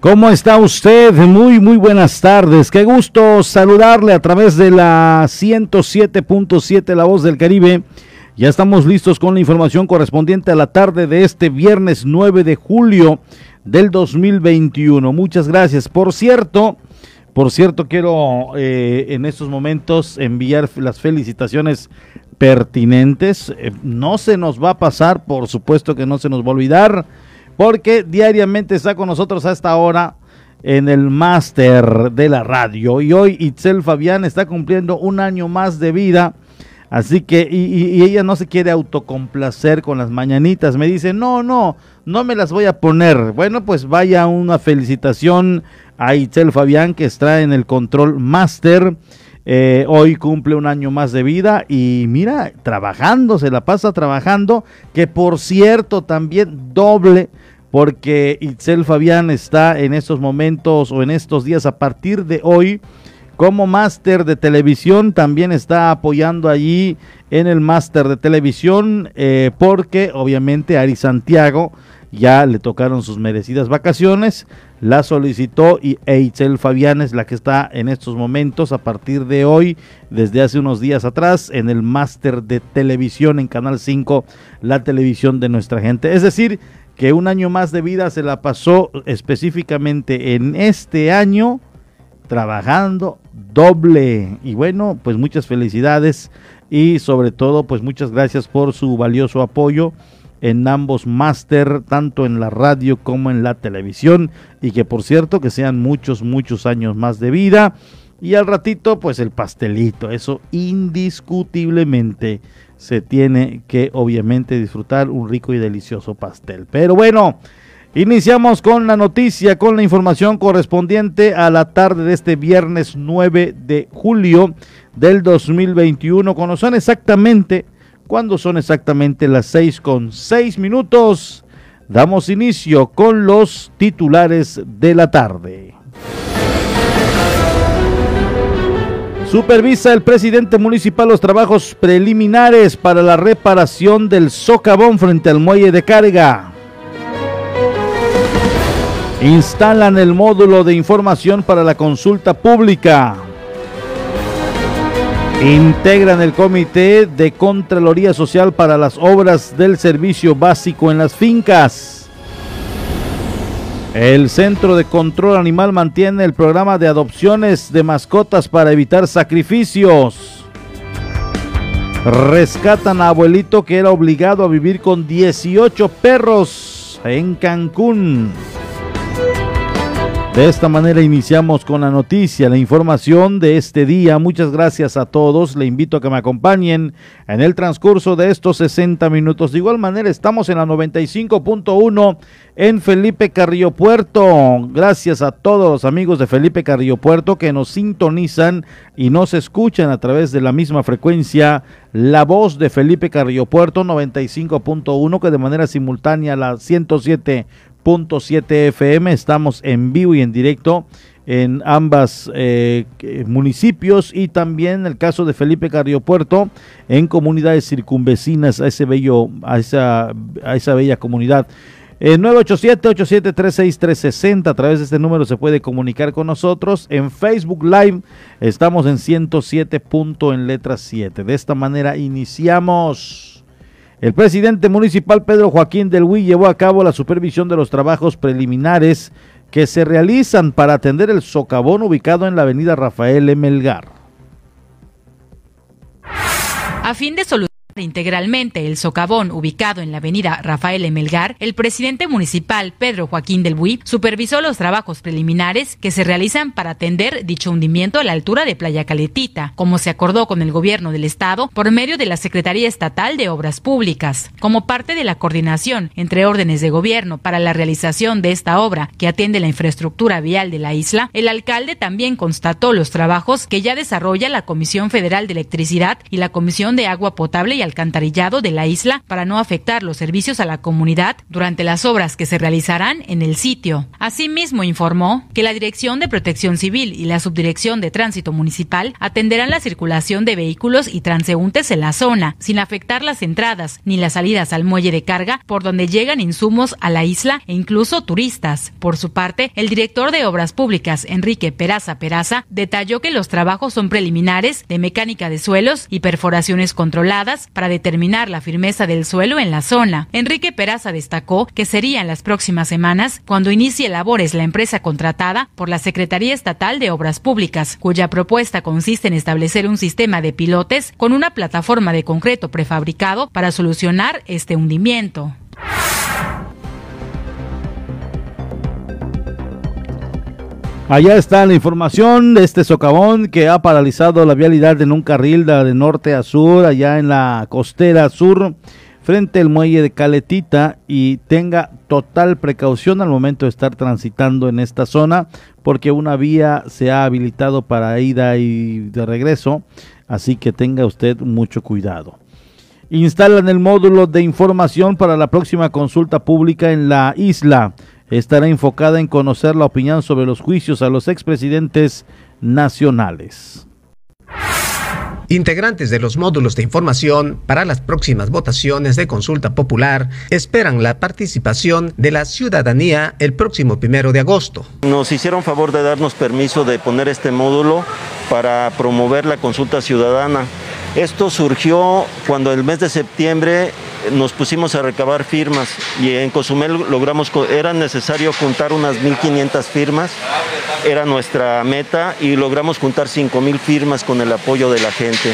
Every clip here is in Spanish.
¿Cómo está usted? Muy, muy buenas tardes. Qué gusto saludarle a través de la 107.7 La Voz del Caribe. Ya estamos listos con la información correspondiente a la tarde de este viernes 9 de julio del 2021. Muchas gracias. Por cierto, por cierto, quiero eh, en estos momentos enviar las felicitaciones pertinentes. Eh, no se nos va a pasar, por supuesto que no se nos va a olvidar porque diariamente está con nosotros a esta hora en el máster de la radio. Y hoy Itzel Fabián está cumpliendo un año más de vida. Así que, y, ella no se quiere autocomplacer con las mañanitas. Me dice, no, no, no me las voy a poner. Bueno, pues vaya una felicitación a Itzel Fabián que está en el control máster. Eh, hoy cumple un año más de vida y mira, trabajando, se la pasa trabajando, que por cierto también doble porque Itzel Fabián está en estos momentos o en estos días a partir de hoy como máster de televisión, también está apoyando allí en el máster de televisión eh, porque obviamente Ari Santiago ya le tocaron sus merecidas vacaciones, la solicitó y Itzel Fabián es la que está en estos momentos a partir de hoy, desde hace unos días atrás, en el máster de televisión en Canal 5, la televisión de nuestra gente. Es decir, que un año más de vida se la pasó específicamente en este año trabajando doble. Y bueno, pues muchas felicidades y sobre todo pues muchas gracias por su valioso apoyo en ambos máster, tanto en la radio como en la televisión. Y que por cierto que sean muchos, muchos años más de vida. Y al ratito pues el pastelito, eso indiscutiblemente se tiene que obviamente disfrutar un rico y delicioso pastel. Pero bueno, iniciamos con la noticia, con la información correspondiente a la tarde de este viernes 9 de julio del 2021, cuando son exactamente, cuando son exactamente las 6 con 6 minutos, damos inicio con los titulares de la tarde. Supervisa el presidente municipal los trabajos preliminares para la reparación del socavón frente al muelle de carga. Instalan el módulo de información para la consulta pública. Integran el comité de Contraloría Social para las obras del servicio básico en las fincas. El Centro de Control Animal mantiene el programa de adopciones de mascotas para evitar sacrificios. Rescatan a abuelito que era obligado a vivir con 18 perros en Cancún. De esta manera iniciamos con la noticia, la información de este día. Muchas gracias a todos. Le invito a que me acompañen en el transcurso de estos 60 minutos. De igual manera, estamos en la 95.1 en Felipe Carrillo Puerto. Gracias a todos los amigos de Felipe Carrillo Puerto que nos sintonizan y nos escuchan a través de la misma frecuencia. La voz de Felipe Carrillo Puerto 95.1 que de manera simultánea la 107 siete FM. Estamos en vivo y en directo en ambas eh, municipios y también el caso de Felipe Carriopuerto en comunidades circunvecinas a ese bello a esa a esa bella comunidad. Eh, 987-8736-360, a través de este número se puede comunicar con nosotros. En Facebook Live estamos en 107 punto en letra 7. De esta manera iniciamos. El presidente municipal Pedro Joaquín del Huy llevó a cabo la supervisión de los trabajos preliminares que se realizan para atender el socavón ubicado en la avenida Rafael Emelgar. A fin de solucionar integralmente el socavón ubicado en la avenida Rafael Emelgar, el presidente municipal Pedro Joaquín del Buí supervisó los trabajos preliminares que se realizan para atender dicho hundimiento a la altura de Playa Caletita, como se acordó con el gobierno del estado por medio de la Secretaría Estatal de Obras Públicas. Como parte de la coordinación entre órdenes de gobierno para la realización de esta obra que atiende la infraestructura vial de la isla, el alcalde también constató los trabajos que ya desarrolla la Comisión Federal de Electricidad y la Comisión de Agua Potable y alcantarillado de la isla para no afectar los servicios a la comunidad durante las obras que se realizarán en el sitio. Asimismo, informó que la Dirección de Protección Civil y la Subdirección de Tránsito Municipal atenderán la circulación de vehículos y transeúntes en la zona, sin afectar las entradas ni las salidas al muelle de carga por donde llegan insumos a la isla e incluso turistas. Por su parte, el director de Obras Públicas, Enrique Peraza Peraza, detalló que los trabajos son preliminares de mecánica de suelos y perforaciones controladas para determinar la firmeza del suelo en la zona. Enrique Peraza destacó que sería en las próximas semanas cuando inicie labores la empresa contratada por la Secretaría Estatal de Obras Públicas, cuya propuesta consiste en establecer un sistema de pilotes con una plataforma de concreto prefabricado para solucionar este hundimiento. Allá está la información de este socavón que ha paralizado la vialidad en un carril de norte a sur, allá en la costera sur, frente al muelle de Caletita y tenga total precaución al momento de estar transitando en esta zona porque una vía se ha habilitado para ida y de regreso, así que tenga usted mucho cuidado. Instalan el módulo de información para la próxima consulta pública en la isla estará enfocada en conocer la opinión sobre los juicios a los expresidentes nacionales. Integrantes de los módulos de información para las próximas votaciones de consulta popular esperan la participación de la ciudadanía el próximo primero de agosto. Nos hicieron favor de darnos permiso de poner este módulo para promover la consulta ciudadana. Esto surgió cuando el mes de septiembre nos pusimos a recabar firmas y en Cozumel logramos, era necesario juntar unas 1.500 firmas, era nuestra meta y logramos juntar 5.000 firmas con el apoyo de la gente.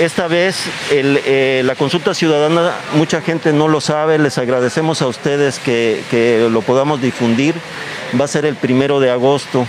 Esta vez eh, la consulta ciudadana, mucha gente no lo sabe, les agradecemos a ustedes que, que lo podamos difundir, va a ser el primero de agosto.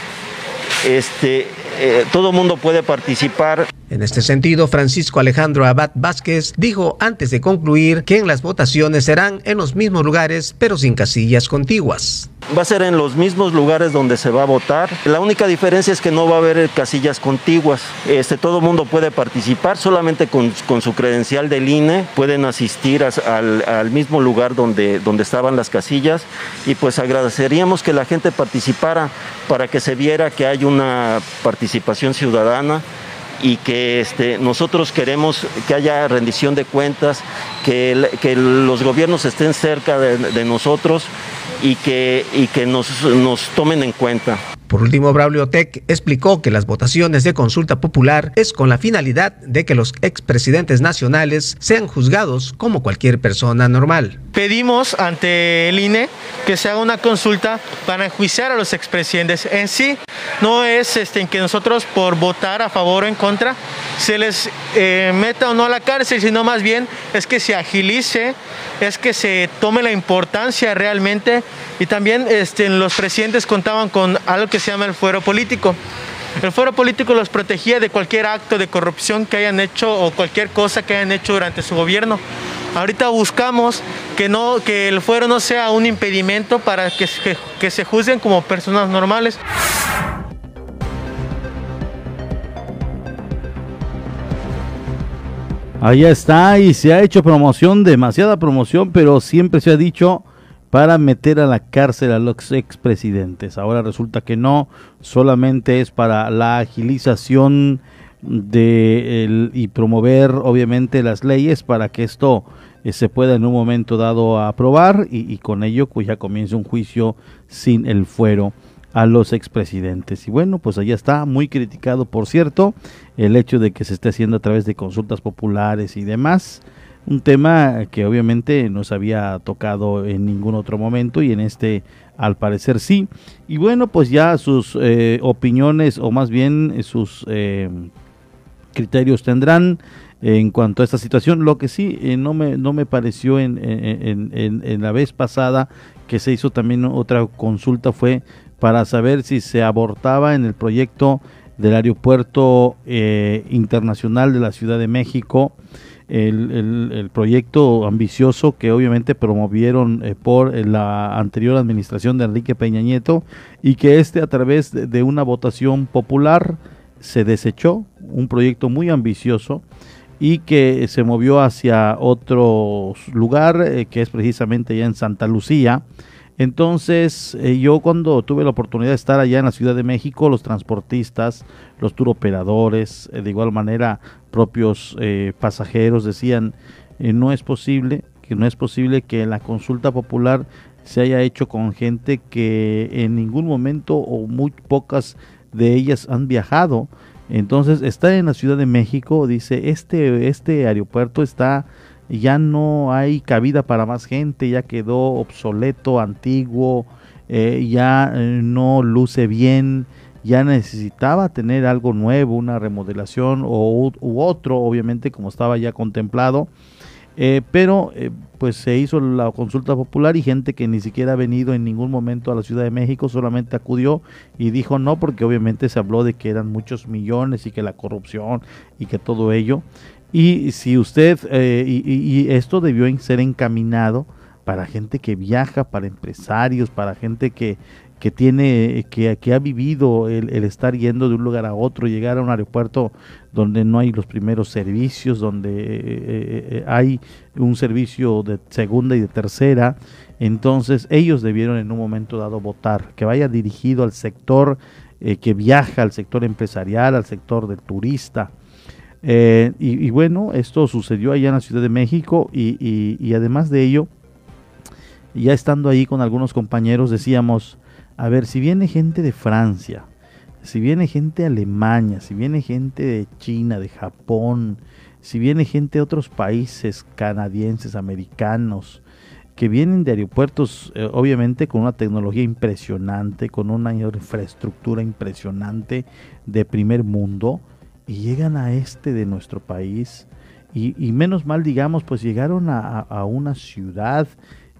Este, eh, todo mundo puede participar. En este sentido, Francisco Alejandro Abad Vázquez dijo antes de concluir que en las votaciones serán en los mismos lugares, pero sin casillas contiguas. Va a ser en los mismos lugares donde se va a votar. La única diferencia es que no va a haber casillas contiguas. Este, todo mundo puede participar, solamente con, su credencial del INE pueden asistir al, al, mismo lugar donde, donde estaban las casillas y pues agradeceríamos que la gente participara para que se viera que hay una participación ciudadana y que este, nosotros queremos que haya rendición de cuentas, que, que los gobiernos estén cerca de, de nosotros y que, y que nos, nos tomen en cuenta. Por último, Braulio Tech explicó que las votaciones de consulta popular es con la finalidad de que los expresidentes nacionales sean juzgados como cualquier persona normal. Pedimos ante el INE que se haga una consulta para enjuiciar a los expresidentes. En sí, no es este, que nosotros por votar a favor o en contra se les eh, meta o no a la cárcel, sino más bien es que se agilice, es que se tome la importancia realmente y también este, los presidentes contaban con algo que se llama el fuero político. El fuero político los protegía de cualquier acto de corrupción que hayan hecho o cualquier cosa que hayan hecho durante su gobierno. Ahorita buscamos que, no, que el fuero no sea un impedimento para que, que, que se juzguen como personas normales. Ahí está, y se ha hecho promoción, demasiada promoción, pero siempre se ha dicho para meter a la cárcel a los expresidentes. Ahora resulta que no, solamente es para la agilización de y promover obviamente las leyes para que esto eh, se pueda en un momento dado aprobar y, y con ello pues ya comience un juicio sin el fuero a los expresidentes. Y bueno, pues allá está, muy criticado por cierto, el hecho de que se esté haciendo a través de consultas populares y demás un tema que obviamente no se había tocado en ningún otro momento y en este al parecer sí. Y bueno, pues ya sus eh, opiniones o más bien eh, sus eh, criterios tendrán en cuanto a esta situación. Lo que sí no, me, no me pareció en, en, en, la vez pasada que se hizo también otra consulta fue para saber si se abortaba en el proyecto del aeropuerto internacional de la Ciudad de México el, proyecto ambicioso que obviamente promovieron eh, por eh, la anterior administración de Enrique Peña Nieto y que este a través de, una votación popular se desechó, un proyecto muy ambicioso y que se movió hacia otro lugar eh, que es precisamente ya en Santa Lucía. Entonces eh, yo cuando tuve la oportunidad de estar allá en la Ciudad de México, los transportistas, los turoperadores, de igual manera propios pasajeros decían, no es posible que no es posible que la consulta popular se haya hecho con gente que en ningún momento o muy pocas de ellas han viajado. Entonces está en la Ciudad de México, dice, este, este aeropuerto está, ya no hay cabida para más gente, ya quedó obsoleto, antiguo, eh, ya eh, no luce bien, ya necesitaba tener algo nuevo, una remodelación o, u otro, obviamente como estaba ya contemplado. Eh, pero eh, pues se hizo la consulta popular y gente que ni siquiera ha venido en ningún momento a la Ciudad de México solamente acudió y dijo no porque obviamente se habló de que eran muchos millones y que la corrupción y que todo ello y si usted eh, y, esto debió ser encaminado para gente que viaja, para empresarios, para gente que, que tiene, que, que ha vivido el, estar yendo de un lugar a otro, llegar a un aeropuerto donde no hay los primeros servicios, donde eh, eh, eh, hay un servicio de segunda y de tercera. Entonces ellos debieron en un momento dado votar, que vaya dirigido al sector que viaja, al sector empresarial, al sector del turista. Y, bueno, esto sucedió allá en la Ciudad de México y, y además de ello, ya estando ahí con algunos compañeros decíamos, a ver, si viene gente de Francia, si viene gente de Alemania, si viene gente de China, de Japón, si viene gente de otros países canadienses, americanos, que vienen de aeropuertos, eh, obviamente con una tecnología impresionante, con una infraestructura impresionante de primer mundo, y llegan a este de nuestro país, y, menos mal, digamos, pues llegaron a, una ciudad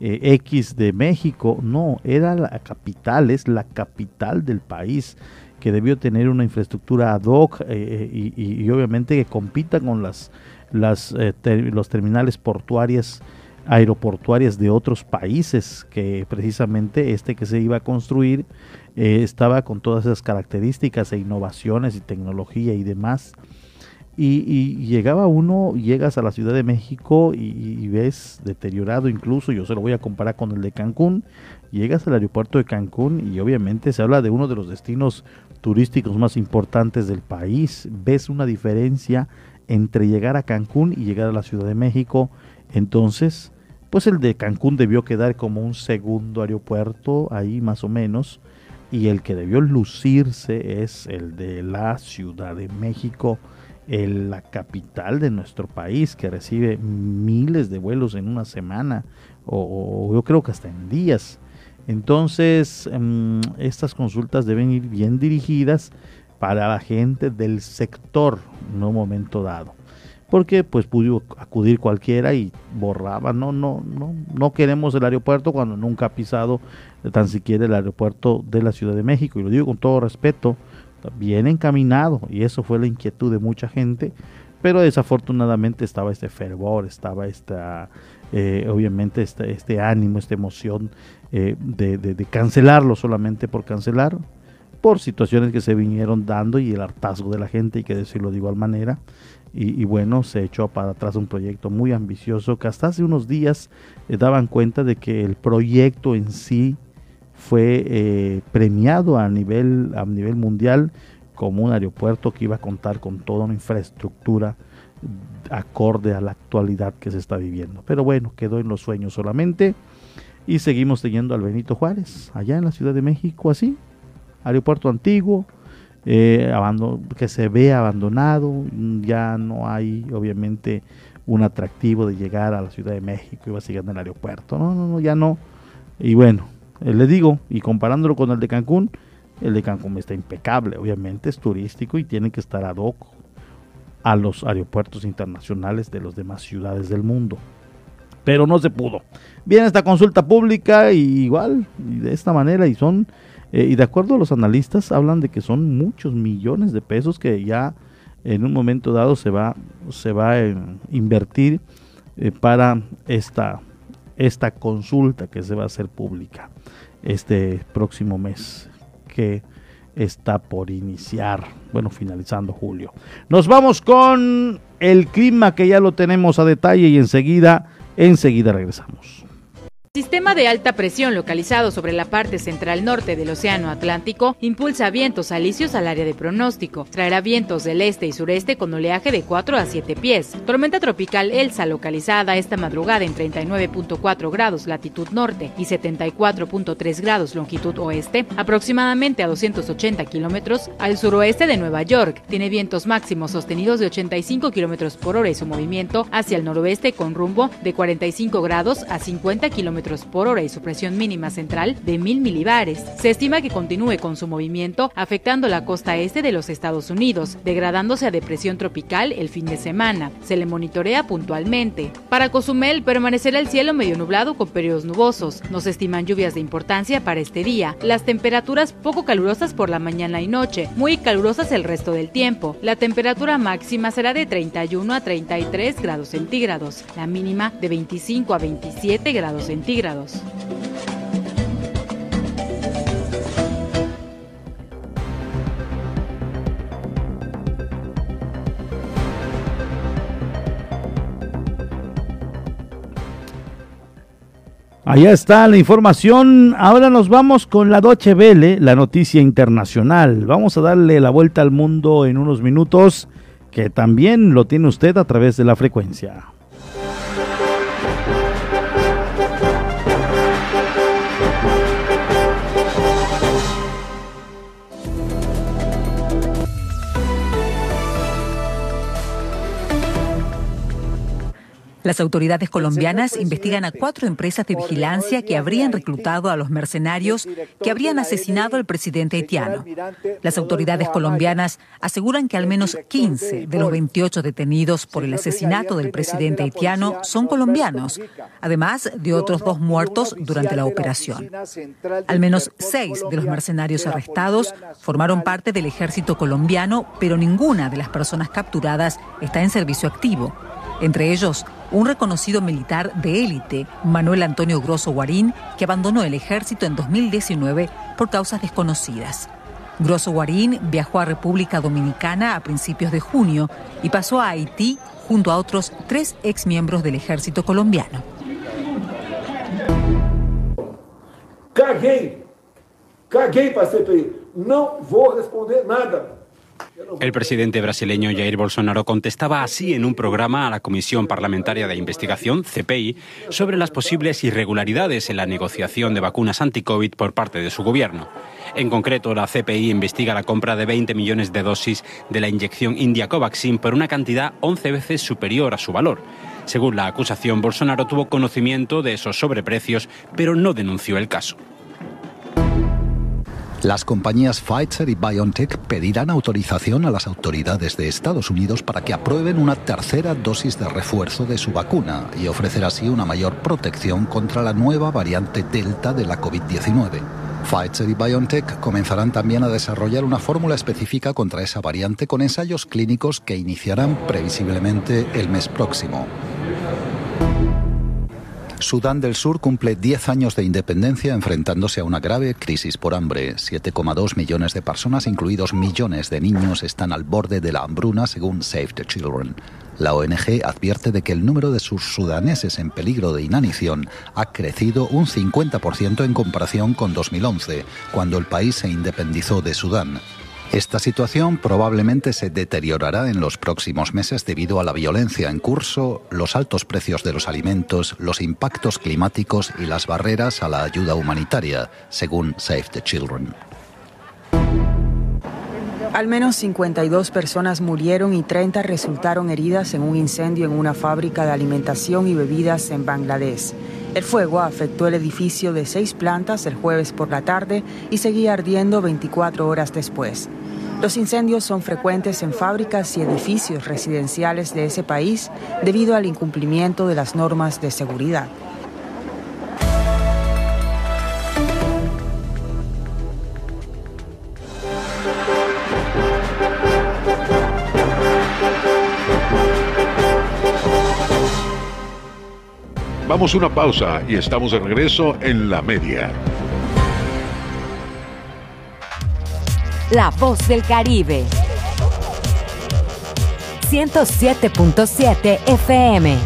eh, X de México, no, era la capital, es la capital del país que debió tener una infraestructura ad hoc eh, eh, y, obviamente que compita con las, las los terminales portuarias aeroportuarias de otros países que precisamente este que se iba a construir estaba con todas esas características e innovaciones y tecnología y demás y, llegaba uno, llegas a la Ciudad de México y, ves deteriorado incluso, yo se lo voy a comparar con el de Cancún, llegas al aeropuerto de Cancún y obviamente se habla de uno de los destinos turísticos más importantes del país. Ves una diferencia entre llegar a Cancún y llegar a la Ciudad de México. Entonces, pues el de Cancún debió quedar como un segundo aeropuerto, ahí más o menos. Y el que debió lucirse es el de la Ciudad de México, la capital de nuestro país, que recibe miles de vuelos en una semana, o yo creo que hasta en días. Entonces, em, estas consultas deben ir bien dirigidas para la gente del sector en un momento dado. Porque pues pudo acudir cualquiera y borraba, no, no, no, no queremos el aeropuerto cuando nunca ha pisado tan siquiera el aeropuerto de la Ciudad de México. Y lo digo con todo respeto, bien encaminado, y eso fue la inquietud de mucha gente, pero desafortunadamente estaba este fervor, estaba esta, eh, obviamente este, este ánimo, esta emoción eh, de, cancelarlo solamente por cancelar, por situaciones que se vinieron dando y el hartazgo de la gente, y que decirlo de igual manera. Y, bueno, se echó para atrás un proyecto muy ambicioso que hasta hace unos días eh, daban cuenta de que el proyecto en sí fue eh, premiado a nivel, a nivel mundial como un aeropuerto que iba a contar con toda una infraestructura acorde a la actualidad que se está viviendo. Pero bueno, quedó en los sueños solamente. Y seguimos teniendo al Benito Juárez, allá en la Ciudad de México, así, aeropuerto antiguo, eh, que se ve abandonado, ya no hay obviamente un atractivo de llegar a la Ciudad de México y va siguiendo el aeropuerto, no, no, no, ya no. Y bueno, eh, le digo, y comparándolo con el de Cancún, el de Cancún está impecable, obviamente es turístico y tiene que estar ad hoc a los aeropuertos internacionales de las demás ciudades del mundo pero no se pudo. Viene esta consulta pública y igual, y de esta manera, y son, eh, y de acuerdo a los analistas, hablan de que son muchos millones de pesos que ya en un momento dado se va, se va a eh, invertir eh, para esta, esta consulta que se va a hacer pública este próximo mes. Que está por iniciar, bueno, finalizando julio. Nos vamos con el clima que ya lo tenemos a detalle y enseguida, enseguida regresamos. Sistema de alta presión localizado sobre la parte central norte del Océano Atlántico impulsa vientos alisios al área de pronóstico. Traerá vientos del este y sureste con oleaje de 4 a 7 pies. Tormenta tropical Elsa localizada esta madrugada en 39.4 grados latitud norte y 74.3 grados longitud oeste, aproximadamente a 280 kilómetros al suroeste de Nueva York. Tiene vientos máximos sostenidos de 85 kilómetros por hora y su movimiento hacia el noroeste con rumbo de 45 grados a 50 kilómetros por hora y su presión mínima central de 1000 milibares. Se estima que continúe con su movimiento afectando la costa este de los Estados Unidos, degradándose a depresión tropical el fin de semana. Se le monitorea puntualmente. Para Cozumel permanecerá el cielo medio nublado con periodos nubosos. No se estiman lluvias de importancia para este día. Las temperaturas poco calurosas por la mañana y noche, muy calurosas el resto del tiempo. La temperatura máxima será de 31 a 33 grados centígrados, la mínima de 25 a 27 grados centígrados. Allá está la información. Ahora nos vamos con la Doche Vele, la noticia internacional. Vamos a darle la vuelta al mundo en unos minutos, que también lo tiene usted a través de la frecuencia. Las autoridades colombianas investigan a cuatro empresas de vigilancia que habrían reclutado a los mercenarios que habrían asesinado al presidente haitiano. Las autoridades colombianas aseguran que al menos 15 de los 28 detenidos por el asesinato del presidente haitiano son colombianos, además de otros dos muertos durante la operación. Al menos seis de los mercenarios arrestados formaron parte del ejército colombiano, pero ninguna de las personas capturadas está en servicio activo. Entre ellos, un reconocido militar de élite, Manuel Antonio Grosso Guarín, que abandonó el ejército en 2019 por causas desconocidas. Grosso Guarín viajó a República Dominicana a principios de junio y pasó a Haití junto a otros tres exmiembros del ejército colombiano. Caguei, caguei para. No voy a responder nada. El presidente brasileño Jair Bolsonaro contestaba así en un programa a la Comisión Parlamentaria de Investigación, CPI, sobre las posibles irregularidades en la negociación de vacunas anti-COVID por parte de su gobierno. En concreto, la CPI investiga la compra de 20 millones de dosis de la inyección India Covaxin por una cantidad 11 veces superior a su valor. Según la acusación, Bolsonaro tuvo conocimiento de esos sobreprecios, pero no denunció el caso. Las compañías Pfizer y BioNTech pedirán autorización a las autoridades de Estados Unidos para que aprueben una tercera dosis de refuerzo de su vacuna y ofrecer así una mayor protección contra la nueva variante Delta de la COVID-19. Pfizer y BioNTech comenzarán también a desarrollar una fórmula específica contra esa variante con ensayos clínicos que iniciarán previsiblemente el mes próximo. Sudán del Sur cumple 10 años de independencia enfrentándose a una grave crisis por hambre. 7,2 millones de personas, incluidos millones de niños, están al borde de la hambruna según Save the Children. La ONG advierte de que el número de sus sudaneses en peligro de inanición ha crecido un 50% en comparación con 2011, cuando el país se independizó de Sudán. Esta situación probablemente se deteriorará en los próximos meses debido a la violencia en curso, los altos precios de los alimentos, los impactos climáticos y las barreras a la ayuda humanitaria, según Save the Children. Al menos 52 personas murieron y 30 resultaron heridas en un incendio en una fábrica de alimentación y bebidas en Bangladesh. El fuego afectó el edificio de seis plantas el jueves por la tarde y seguía ardiendo 24 horas después. Los incendios son frecuentes en fábricas y edificios residenciales de ese país debido al incumplimiento de las normas de seguridad. Vamos a una pausa y estamos de regreso en la media. La voz del Caribe. 107.7 FM.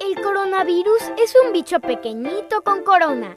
El coronavirus es un bicho pequeñito con corona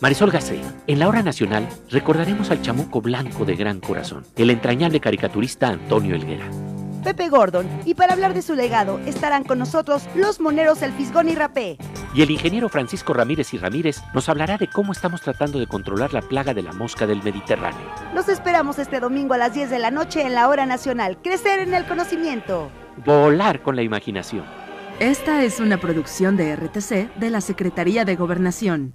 Marisol Gacé, en la hora nacional recordaremos al chamuco blanco de gran corazón, el entrañable caricaturista Antonio Elguera. Pepe Gordon, y para hablar de su legado estarán con nosotros los moneros El Fisgón y Rapé. Y el ingeniero Francisco Ramírez y Ramírez nos hablará de cómo estamos tratando de controlar la plaga de la mosca del Mediterráneo. Los esperamos este domingo a las 10 de la noche en la hora nacional. Crecer en el conocimiento. Volar con la imaginación. Esta es una producción de RTC de la Secretaría de Gobernación.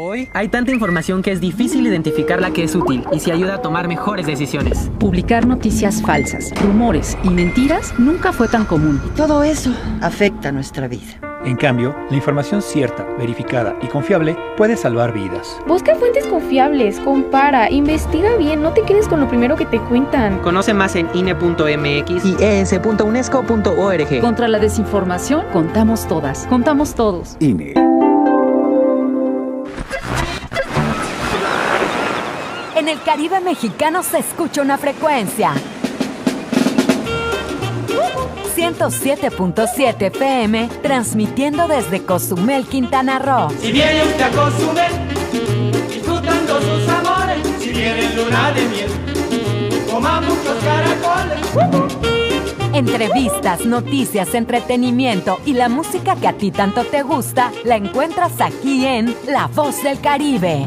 Hoy hay tanta información que es difícil identificar la que es útil y si ayuda a tomar mejores decisiones. Publicar noticias falsas, rumores y mentiras nunca fue tan común. Y todo eso afecta nuestra vida. En cambio, la información cierta, verificada y confiable puede salvar vidas. Busca fuentes confiables, compara, investiga bien, no te quedes con lo primero que te cuentan. Conoce más en INE.mx y es.unesco.org. Contra la desinformación, contamos todas, contamos todos. INE. En el Caribe mexicano se escucha una frecuencia. 107.7 FM, transmitiendo desde Cozumel, Quintana Roo. Si viene usted a Cozumel, disfrutando sus amores, si viene luna de miel, coma muchos caracoles. Entrevistas, noticias, entretenimiento y la música que a ti tanto te gusta, la encuentras aquí en La Voz del Caribe.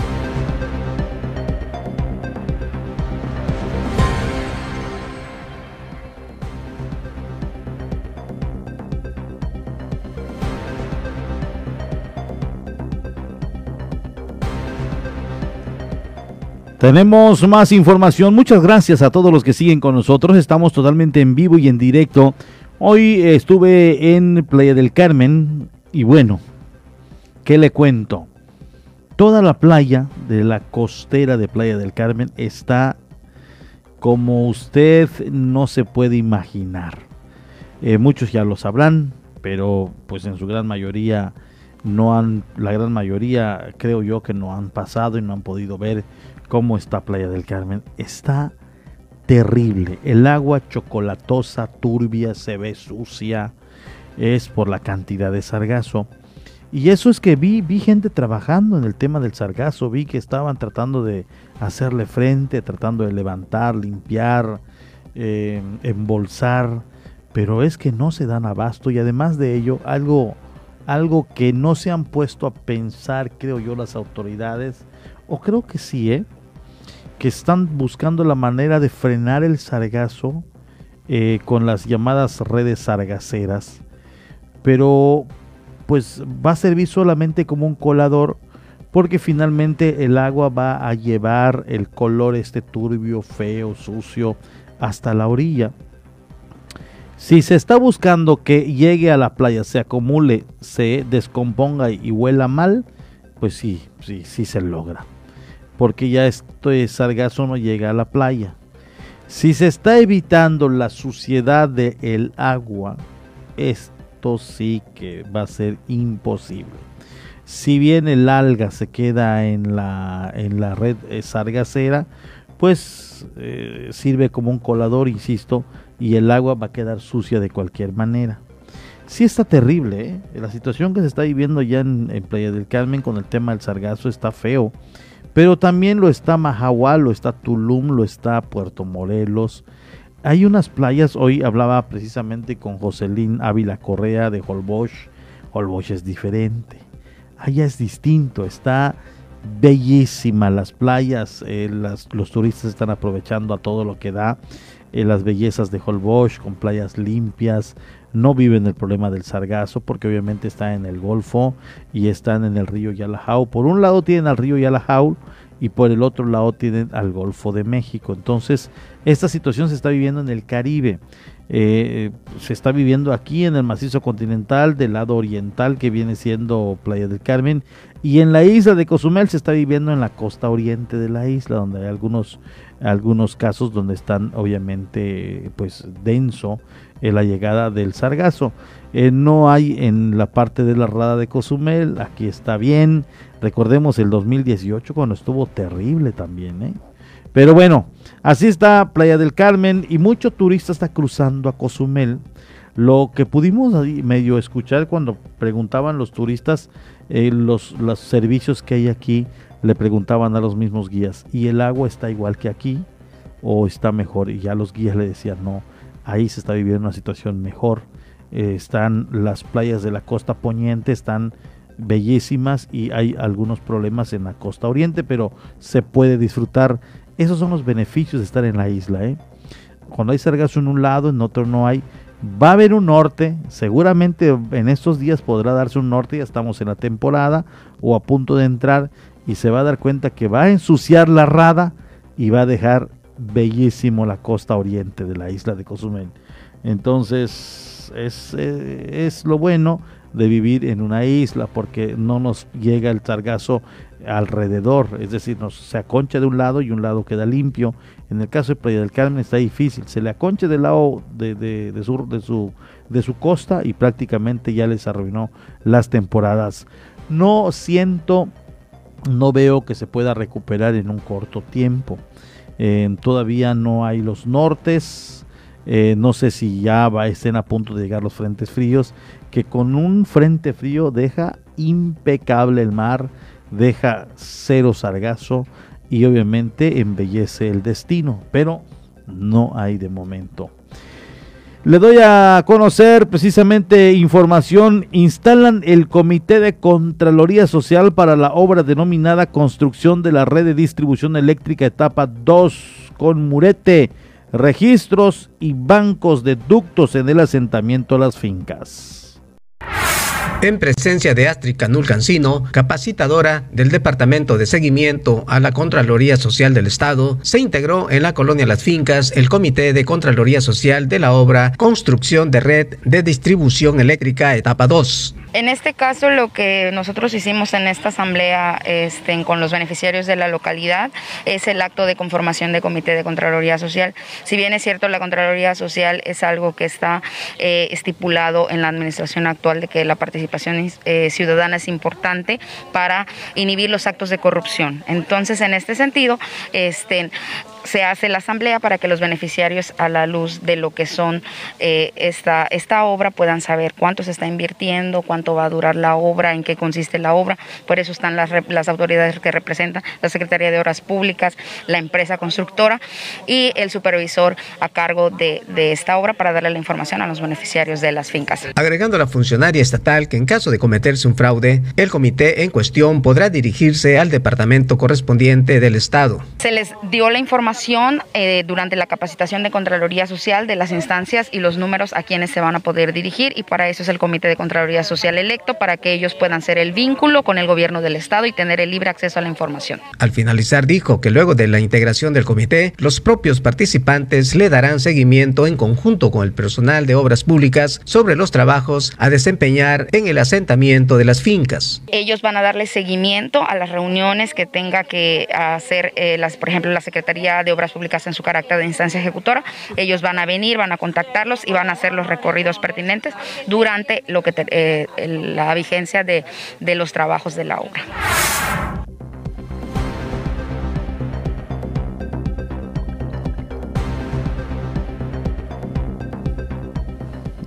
Tenemos más información. Muchas gracias a todos los que siguen con nosotros. Estamos totalmente en vivo y en directo. Hoy estuve en Playa del Carmen y bueno, ¿qué le cuento? Toda la playa de la costera de Playa del Carmen está como usted no se puede imaginar. Eh, muchos ya lo sabrán, pero pues en su gran mayoría no han, la gran mayoría creo yo que no han pasado y no han podido ver cómo está Playa del Carmen. Está terrible. El agua chocolatosa, turbia, se ve sucia. Es por la cantidad de sargazo. Y eso es que vi, vi gente trabajando en el tema del sargazo, vi que estaban tratando de hacerle frente, tratando de levantar, limpiar, eh, embolsar, pero es que no se dan abasto y además de ello, algo, algo que no se han puesto a pensar, creo yo, las autoridades, o creo que sí, ¿eh? Que están buscando la manera de frenar el sargazo eh, con las llamadas redes sargaceras, pero pues va a servir solamente como un colador porque finalmente el agua va a llevar el color este turbio, feo, sucio hasta la orilla. Si se está buscando que llegue a la playa, se acumule, se descomponga y huela mal, pues sí, sí, sí se logra. Porque ya este sargazo no llega a la playa. Si se está evitando la suciedad del agua, es sí que va a ser imposible. Si bien el alga se queda en la, en la red eh, sargacera, pues eh, sirve como un colador, insisto, y el agua va a quedar sucia de cualquier manera. Sí está terrible, ¿eh? la situación que se está viviendo ya en, Playa del Carmen con el tema del sargazo está feo, pero también lo está Mahahual, lo está Tulum, lo está Puerto Morelos, hay unas playas, hoy hablaba precisamente con Jocelyn Ávila Correa de Holbox. Holbox es diferente. Allá es distinto, está bellísima las playas, eh, los turistas están aprovechando a todo lo que da eh, las bellezas de Holbox con playas limpias, no viven el problema del sargazo porque obviamente está en el Golfo y están en el río Yalajau. Por un lado tienen al río Yalajau y por el otro lado tienen al Golfo de México. Entonces, esta situación se está viviendo en el Caribe. Eh, se está viviendo aquí en el macizo continental del lado oriental que viene siendo Playa del Carmen y en la isla de Cozumel se está viviendo en la costa oriente de la isla donde hay algunos algunos casos donde están obviamente pues denso en la llegada del sargazo eh, no hay en la parte de la rada de Cozumel aquí está bien Recordemos el 2018 cuando estuvo terrible también, ¿eh? Pero bueno, así está Playa del Carmen y mucho turista está cruzando a Cozumel. Lo que pudimos medio escuchar cuando preguntaban los turistas eh, los, los servicios que hay aquí, le preguntaban a los mismos guías, ¿y el agua está igual que aquí o está mejor? Y ya los guías le decían, no, ahí se está viviendo una situación mejor. Eh, están las playas de la costa poniente, están bellísimas y hay algunos problemas en la costa oriente, pero se puede disfrutar. Esos son los beneficios de estar en la isla. ¿eh? Cuando hay sargazo en un lado, en otro no hay. Va a haber un norte, seguramente en estos días podrá darse un norte, ya estamos en la temporada o a punto de entrar y se va a dar cuenta que va a ensuciar la rada y va a dejar bellísimo la costa oriente de la isla de Cozumel. Entonces es, eh, es lo bueno, de vivir en una isla porque no nos llega el sargazo alrededor, es decir, nos, se aconcha de un lado y un lado queda limpio. En el caso de Playa del Carmen está difícil, se le aconcha del lado de, de, de, de, su, de su costa y prácticamente ya les arruinó las temporadas. No siento, no veo que se pueda recuperar en un corto tiempo. Eh, todavía no hay los nortes, eh, no sé si ya va, estén a punto de llegar los frentes fríos que con un frente frío deja impecable el mar, deja cero sargazo y obviamente embellece el destino, pero no hay de momento. Le doy a conocer precisamente información. Instalan el Comité de Contraloría Social para la obra denominada Construcción de la Red de Distribución Eléctrica Etapa 2 con Murete, registros y bancos de ductos en el asentamiento las fincas en presencia de Astrid Canul Cancino, capacitadora del Departamento de Seguimiento a la Contraloría Social del Estado, se integró en la colonia Las Fincas el Comité de Contraloría Social de la obra Construcción de Red de Distribución Eléctrica Etapa 2. En este caso, lo que nosotros hicimos en esta asamblea este, con los beneficiarios de la localidad es el acto de conformación de comité de Contraloría Social. Si bien es cierto, la Contraloría Social es algo que está eh, estipulado en la administración actual de que la participación eh, ciudadana es importante para inhibir los actos de corrupción. Entonces, en este sentido, este, se hace la asamblea para que los beneficiarios a la luz de lo que son eh, esta, esta obra puedan saber cuánto se está invirtiendo, cuánto va a durar la obra, en qué consiste la obra. Por eso están las, las autoridades que representan, la Secretaría de Obras Públicas, la empresa constructora y el supervisor a cargo de, de esta obra para darle la información a los beneficiarios de las fincas. Agregando a la funcionaria estatal que en caso de cometerse un fraude, el comité en cuestión podrá dirigirse al departamento correspondiente del Estado. Se les dio la información eh, durante la capacitación de Contraloría Social de las instancias y los números a quienes se van a poder dirigir y para eso es el Comité de Contraloría Social electo, para que ellos puedan ser el vínculo con el gobierno del Estado y tener el libre acceso a la información. Al finalizar dijo que luego de la integración del comité, los propios participantes le darán seguimiento en conjunto con el personal de obras públicas sobre los trabajos a desempeñar en el asentamiento de las fincas. Ellos van a darle seguimiento a las reuniones que tenga que hacer, eh, las, por ejemplo, la Secretaría de Obras Públicas en su carácter de instancia ejecutora. Ellos van a venir, van a contactarlos y van a hacer los recorridos pertinentes durante lo que eh, la vigencia de, de los trabajos de la obra.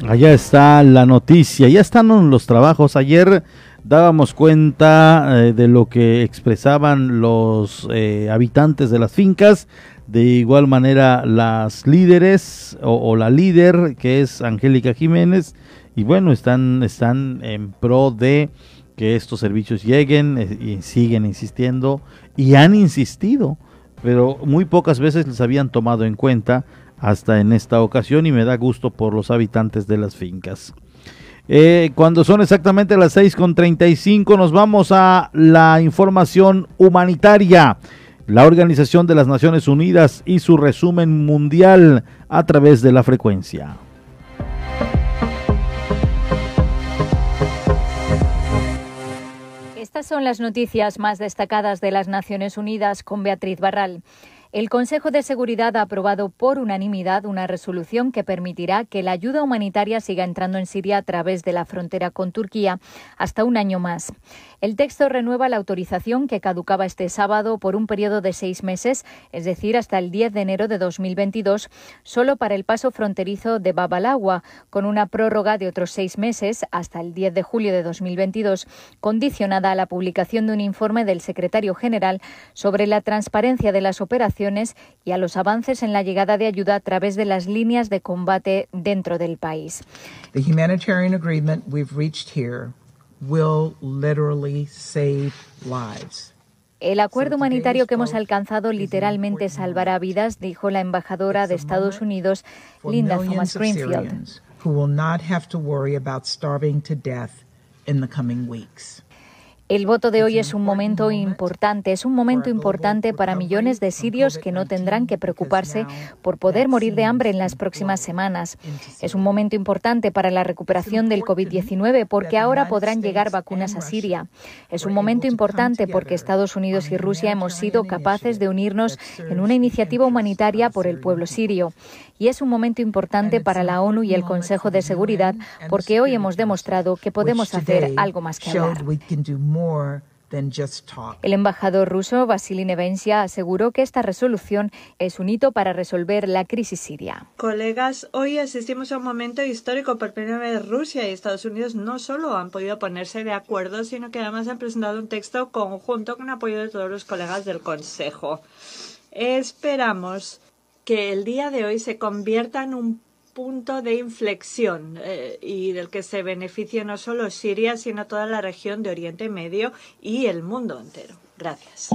Allá está la noticia, ya están los trabajos. Ayer dábamos cuenta eh, de lo que expresaban los eh, habitantes de las fincas, de igual manera las líderes o, la líder que es Angélica Jiménez y bueno, están, están en pro de que estos servicios lleguen eh, y siguen insistiendo y han insistido, pero muy pocas veces les habían tomado en cuenta hasta en esta ocasión y me da gusto por los habitantes de las fincas. Eh, cuando son exactamente las 6.35 nos vamos a la información humanitaria. La Organización de las Naciones Unidas y su resumen mundial a través de la frecuencia. Estas son las noticias más destacadas de las Naciones Unidas con Beatriz Barral. El Consejo de Seguridad ha aprobado por unanimidad una resolución que permitirá que la ayuda humanitaria siga entrando en Siria a través de la frontera con Turquía hasta un año más. El texto renueva la autorización que caducaba este sábado por un periodo de seis meses, es decir, hasta el 10 de enero de 2022, solo para el paso fronterizo de Babalagua, con una prórroga de otros seis meses hasta el 10 de julio de 2022, condicionada a la publicación de un informe del secretario general sobre la transparencia de las operaciones y a los avances en la llegada de ayuda a través de las líneas de combate dentro del país. Will literally save lives. El acuerdo humanitario que hemos alcanzado literalmente salvará vidas, dijo la embajadora de Estados Unidos, Linda Thomas Greenfield. Who will not have to worry about starving to death in the coming weeks. El voto de hoy es un momento importante, es un momento importante para millones de sirios que no tendrán que preocuparse por poder morir de hambre en las próximas semanas. Es un momento importante para la recuperación del COVID-19 porque ahora podrán llegar vacunas a Siria. Es un momento importante porque Estados Unidos y Rusia hemos sido capaces de unirnos en una iniciativa humanitaria por el pueblo sirio. Y es un momento importante para la ONU y el Consejo de Seguridad porque hoy hemos demostrado que podemos hacer algo más que hablar. El embajador ruso Vasily Nevencia aseguró que esta resolución es un hito para resolver la crisis siria. Colegas, hoy asistimos a un momento histórico. Por primera vez Rusia y Estados Unidos no solo han podido ponerse de acuerdo, sino que además han presentado un texto conjunto con apoyo de todos los colegas del Consejo. Esperamos que el día de hoy se convierta en un punto de inflexión eh, y del que se beneficie no solo Siria, sino toda la región de Oriente Medio y el mundo entero. Gracias.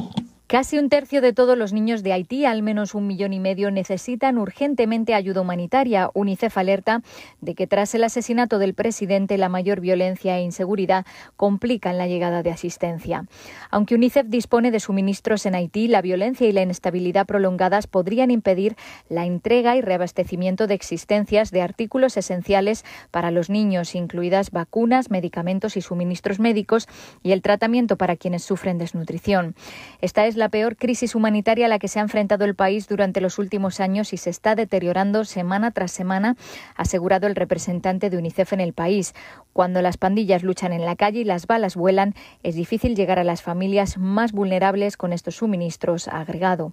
Casi un tercio de todos los niños de Haití, al menos un millón y medio, necesitan urgentemente ayuda humanitaria. UNICEF alerta de que tras el asesinato del presidente, la mayor violencia e inseguridad complican la llegada de asistencia. Aunque UNICEF dispone de suministros en Haití, la violencia y la inestabilidad prolongadas podrían impedir la entrega y reabastecimiento de existencias de artículos esenciales para los niños, incluidas vacunas, medicamentos y suministros médicos y el tratamiento para quienes sufren desnutrición. Esta es la peor crisis humanitaria a la que se ha enfrentado el país durante los últimos años y se está deteriorando semana tras semana, asegurado el representante de UNICEF en el país. Cuando las pandillas luchan en la calle y las balas vuelan, es difícil llegar a las familias más vulnerables con estos suministros, ha agregado.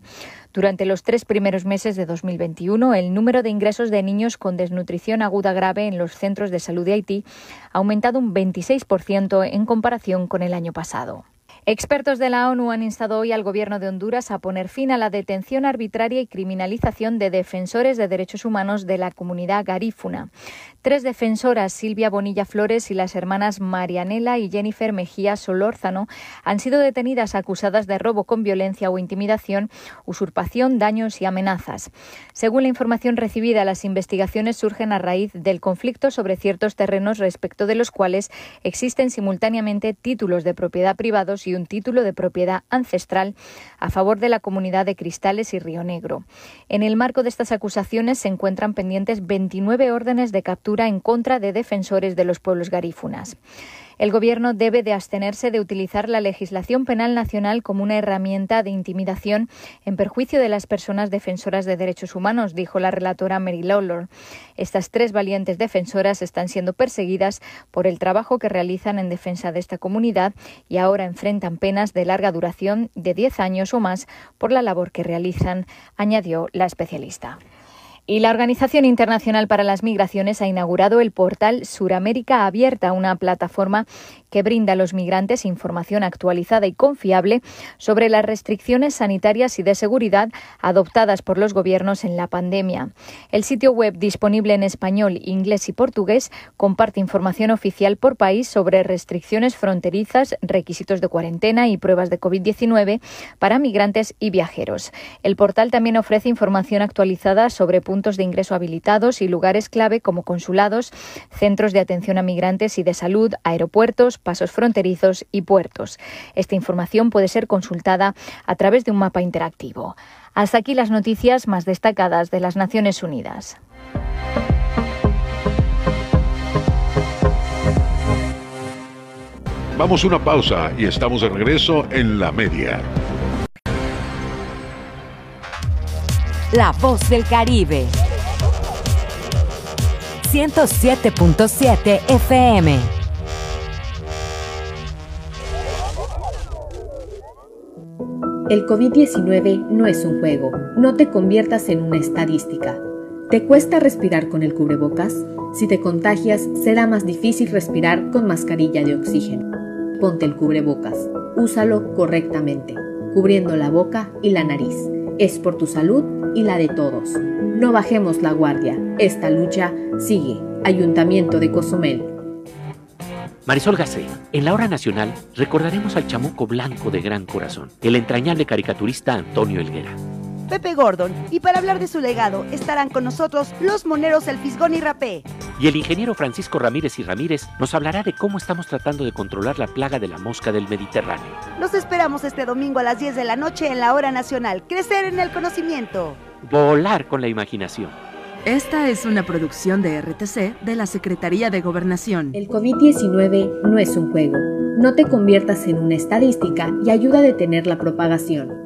Durante los tres primeros meses de 2021, el número de ingresos de niños con desnutrición aguda grave en los centros de salud de Haití ha aumentado un 26% en comparación con el año pasado. Expertos de la ONU han instado hoy al Gobierno de Honduras a poner fin a la detención arbitraria y criminalización de defensores de derechos humanos de la comunidad garífuna. Tres defensoras, Silvia Bonilla Flores y las hermanas Marianela y Jennifer Mejía Solórzano, han sido detenidas acusadas de robo con violencia o intimidación, usurpación, daños y amenazas. Según la información recibida, las investigaciones surgen a raíz del conflicto sobre ciertos terrenos respecto de los cuales existen simultáneamente títulos de propiedad privados y un título de propiedad ancestral a favor de la comunidad de Cristales y Río Negro. En el marco de estas acusaciones se encuentran pendientes 29 órdenes de captura en contra de defensores de los pueblos garífunas. El Gobierno debe de abstenerse de utilizar la legislación penal nacional como una herramienta de intimidación en perjuicio de las personas defensoras de derechos humanos, dijo la relatora Mary Lawlor. Estas tres valientes defensoras están siendo perseguidas por el trabajo que realizan en defensa de esta comunidad y ahora enfrentan penas de larga duración de 10 años o más por la labor que realizan, añadió la especialista. Y la Organización Internacional para las Migraciones ha inaugurado el portal Suramérica Abierta, una plataforma que brinda a los migrantes información actualizada y confiable sobre las restricciones sanitarias y de seguridad adoptadas por los gobiernos en la pandemia. El sitio web disponible en español, inglés y portugués comparte información oficial por país sobre restricciones fronterizas, requisitos de cuarentena y pruebas de COVID-19 para migrantes y viajeros. El portal también ofrece información actualizada sobre puntos de ingreso habilitados y lugares clave como consulados, centros de atención a migrantes y de salud, aeropuertos, pasos fronterizos y puertos. Esta información puede ser consultada a través de un mapa interactivo. Hasta aquí las noticias más destacadas de las Naciones Unidas. Vamos a una pausa y estamos de regreso en la media. La voz del Caribe. 107.7 FM. El COVID-19 no es un juego. No te conviertas en una estadística. ¿Te cuesta respirar con el cubrebocas? Si te contagias, será más difícil respirar con mascarilla de oxígeno. Ponte el cubrebocas. Úsalo correctamente, cubriendo la boca y la nariz. Es por tu salud y la de todos. No bajemos la guardia. Esta lucha sigue. Ayuntamiento de Cozumel. Marisol Gacé, en la hora nacional recordaremos al chamuco blanco de gran corazón, el entrañable caricaturista Antonio Elguera. Pepe Gordon, y para hablar de su legado estarán con nosotros los moneros El Fisgón y Rapé. Y el ingeniero Francisco Ramírez y Ramírez nos hablará de cómo estamos tratando de controlar la plaga de la mosca del Mediterráneo. Los esperamos este domingo a las 10 de la noche en la hora nacional. Crecer en el conocimiento. Volar con la imaginación. Esta es una producción de RTC de la Secretaría de Gobernación. El COVID-19 no es un juego. No te conviertas en una estadística y ayuda a detener la propagación.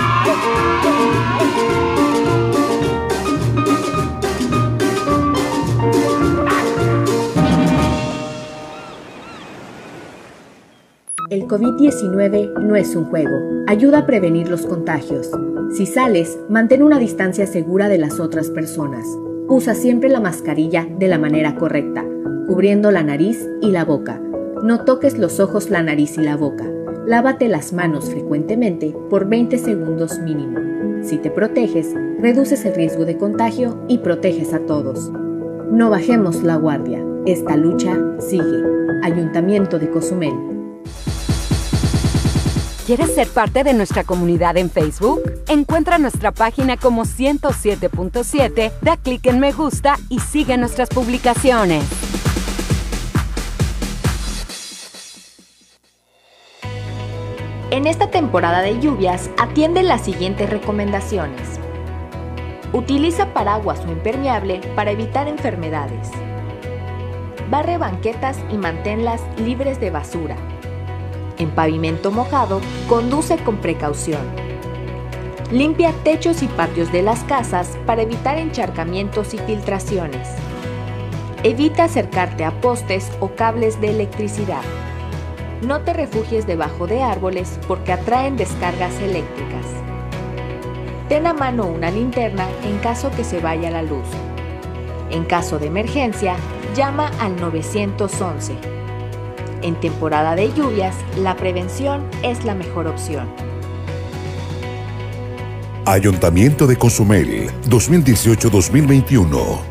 El COVID-19 no es un juego. Ayuda a prevenir los contagios. Si sales, mantén una distancia segura de las otras personas. Usa siempre la mascarilla de la manera correcta, cubriendo la nariz y la boca. No toques los ojos, la nariz y la boca. Lávate las manos frecuentemente por 20 segundos mínimo. Si te proteges, reduces el riesgo de contagio y proteges a todos. No bajemos la guardia. Esta lucha sigue. Ayuntamiento de Cozumel. ¿Quieres ser parte de nuestra comunidad en Facebook? Encuentra nuestra página como 107.7, da clic en me gusta y sigue nuestras publicaciones. En esta temporada de lluvias, atiende las siguientes recomendaciones. Utiliza paraguas o impermeable para evitar enfermedades. Barre banquetas y manténlas libres de basura. En pavimento mojado, conduce con precaución. Limpia techos y patios de las casas para evitar encharcamientos y filtraciones. Evita acercarte a postes o cables de electricidad. No te refugies debajo de árboles porque atraen descargas eléctricas. Ten a mano una linterna en caso que se vaya la luz. En caso de emergencia, llama al 911. En temporada de lluvias, la prevención es la mejor opción. Ayuntamiento de Cozumel, 2018-2021.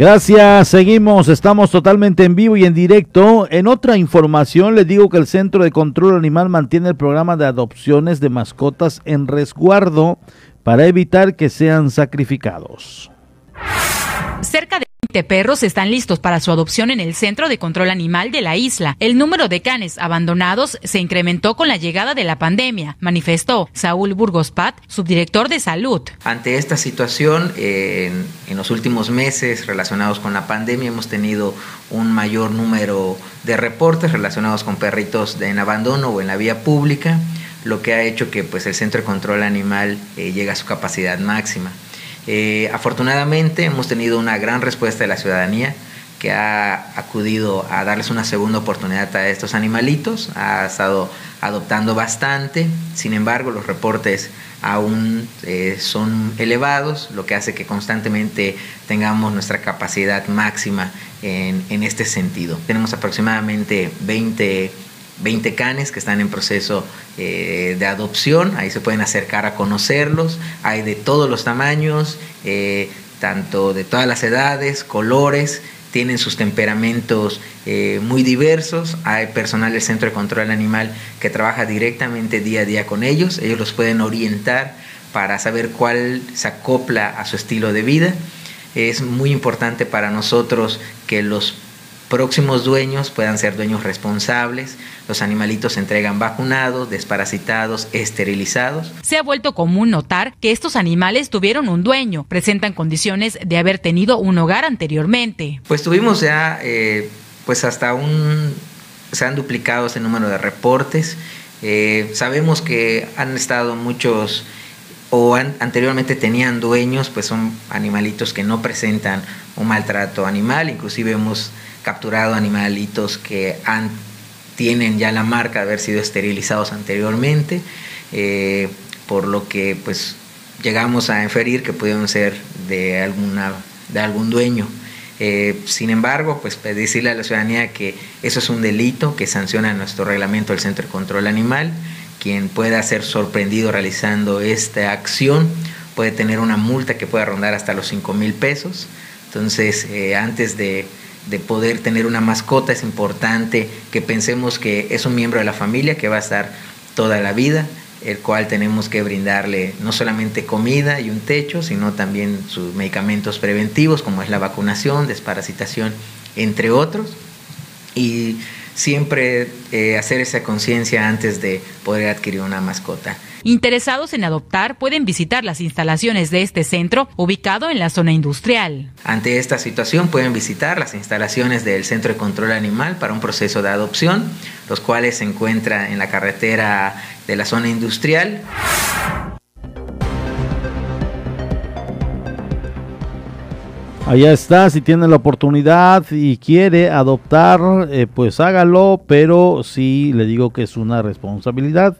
Gracias, seguimos, estamos totalmente en vivo y en directo. En otra información les digo que el Centro de Control Animal mantiene el programa de adopciones de mascotas en resguardo para evitar que sean sacrificados. Cerca de 20 perros están listos para su adopción en el Centro de Control Animal de la isla. El número de canes abandonados se incrementó con la llegada de la pandemia, manifestó Saúl Burgos Pat, subdirector de salud. Ante esta situación, en, en los últimos meses relacionados con la pandemia hemos tenido un mayor número de reportes relacionados con perritos en abandono o en la vía pública, lo que ha hecho que pues, el Centro de Control Animal eh, llegue a su capacidad máxima. Eh, afortunadamente hemos tenido una gran respuesta de la ciudadanía que ha acudido a darles una segunda oportunidad a estos animalitos, ha estado adoptando bastante, sin embargo los reportes aún eh, son elevados, lo que hace que constantemente tengamos nuestra capacidad máxima en, en este sentido. Tenemos aproximadamente 20 20 canes que están en proceso eh, de adopción, ahí se pueden acercar a conocerlos, hay de todos los tamaños, eh, tanto de todas las edades, colores, tienen sus temperamentos eh, muy diversos, hay personal del Centro de Control Animal que trabaja directamente día a día con ellos, ellos los pueden orientar para saber cuál se acopla a su estilo de vida. Es muy importante para nosotros que los próximos dueños puedan ser dueños responsables. Los animalitos se entregan vacunados, desparasitados, esterilizados. Se ha vuelto común notar que estos animales tuvieron un dueño, presentan condiciones de haber tenido un hogar anteriormente. Pues tuvimos ya, eh, pues hasta un, se han duplicado ese número de reportes. Eh, sabemos que han estado muchos o anteriormente tenían dueños, pues son animalitos que no presentan un maltrato animal, inclusive hemos capturado animalitos que tienen ya la marca de haber sido esterilizados anteriormente, eh, por lo que pues llegamos a inferir que pudieron ser de, alguna, de algún dueño. Eh, sin embargo, pues decirle a la ciudadanía que eso es un delito que sanciona nuestro reglamento del Centro de Control Animal. Quien pueda ser sorprendido realizando esta acción puede tener una multa que pueda rondar hasta los 5 mil pesos. Entonces, eh, antes de de poder tener una mascota, es importante que pensemos que es un miembro de la familia que va a estar toda la vida, el cual tenemos que brindarle no solamente comida y un techo, sino también sus medicamentos preventivos, como es la vacunación, desparasitación, entre otros. Y siempre eh, hacer esa conciencia antes de poder adquirir una mascota. Interesados en adoptar pueden visitar las instalaciones de este centro ubicado en la zona industrial. Ante esta situación pueden visitar las instalaciones del Centro de Control Animal para un proceso de adopción, los cuales se encuentran en la carretera de la zona industrial. Allá está, si tiene la oportunidad y quiere adoptar, eh, pues hágalo, pero sí le digo que es una responsabilidad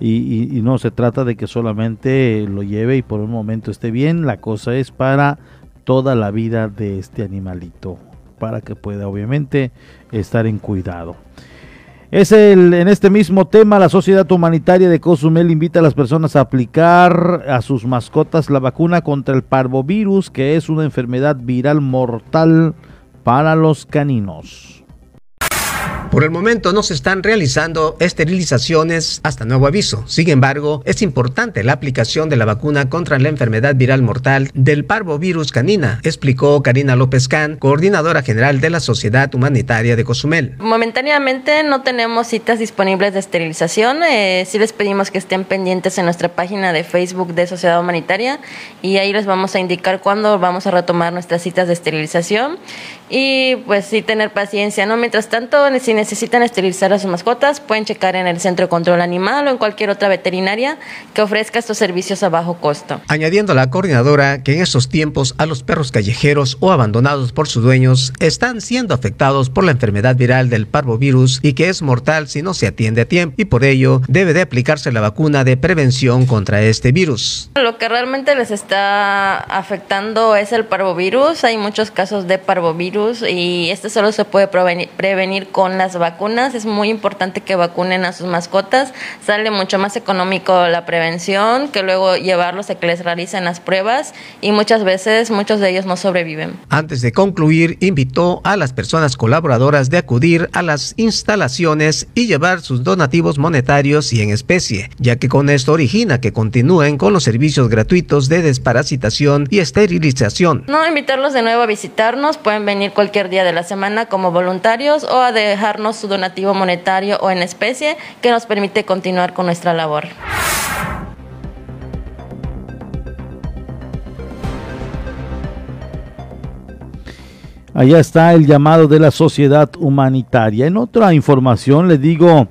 y, no se trata de que solamente lo lleve y por un momento esté bien, la cosa es para toda la vida de este animalito, para que pueda obviamente estar en cuidado. Es el, en este mismo tema, la Sociedad Humanitaria de Cozumel invita a las personas a aplicar a sus mascotas la vacuna contra el parvovirus, que es una enfermedad viral mortal para los caninos. Por el momento no se están realizando esterilizaciones hasta nuevo aviso. Sin embargo, es importante la aplicación de la vacuna contra la enfermedad viral mortal del parvovirus canina, explicó Karina López Can, coordinadora general de la Sociedad Humanitaria de Cozumel. Momentáneamente no tenemos citas disponibles de esterilización. Eh, sí les pedimos que estén pendientes en nuestra página de Facebook de Sociedad Humanitaria y ahí les vamos a indicar cuándo vamos a retomar nuestras citas de esterilización y pues sí tener paciencia, ¿no? Mientras tanto, si necesitan esterilizar a sus mascotas, pueden checar en el Centro de Control Animal o en cualquier otra veterinaria que ofrezca estos servicios a bajo costo. Añadiendo a la coordinadora que en estos tiempos a los perros callejeros o abandonados por sus dueños están siendo afectados por la enfermedad viral del parvovirus y que es mortal si no se atiende a tiempo y por ello debe de aplicarse la vacuna de prevención contra este virus. Lo que realmente les está afectando es el parvovirus. Hay muchos casos de parvovirus y este solo se puede prevenir con las vacunas. Es muy importante que vacunen a sus mascotas. Sale mucho más económico la prevención que luego llevarlos a que les realicen las pruebas y muchas veces muchos de ellos no sobreviven. Antes de concluir, invitó a las personas colaboradoras de acudir a las instalaciones y llevar sus donativos monetarios y en especie, ya que con esto origina que continúen con los servicios gratuitos de desparasitación y esterilización. No invitarlos de nuevo a visitarnos, pueden venir cualquier día de la semana como voluntarios o a dejar su donativo monetario o en especie que nos permite continuar con nuestra labor. Allá está el llamado de la sociedad humanitaria. En otra información le digo,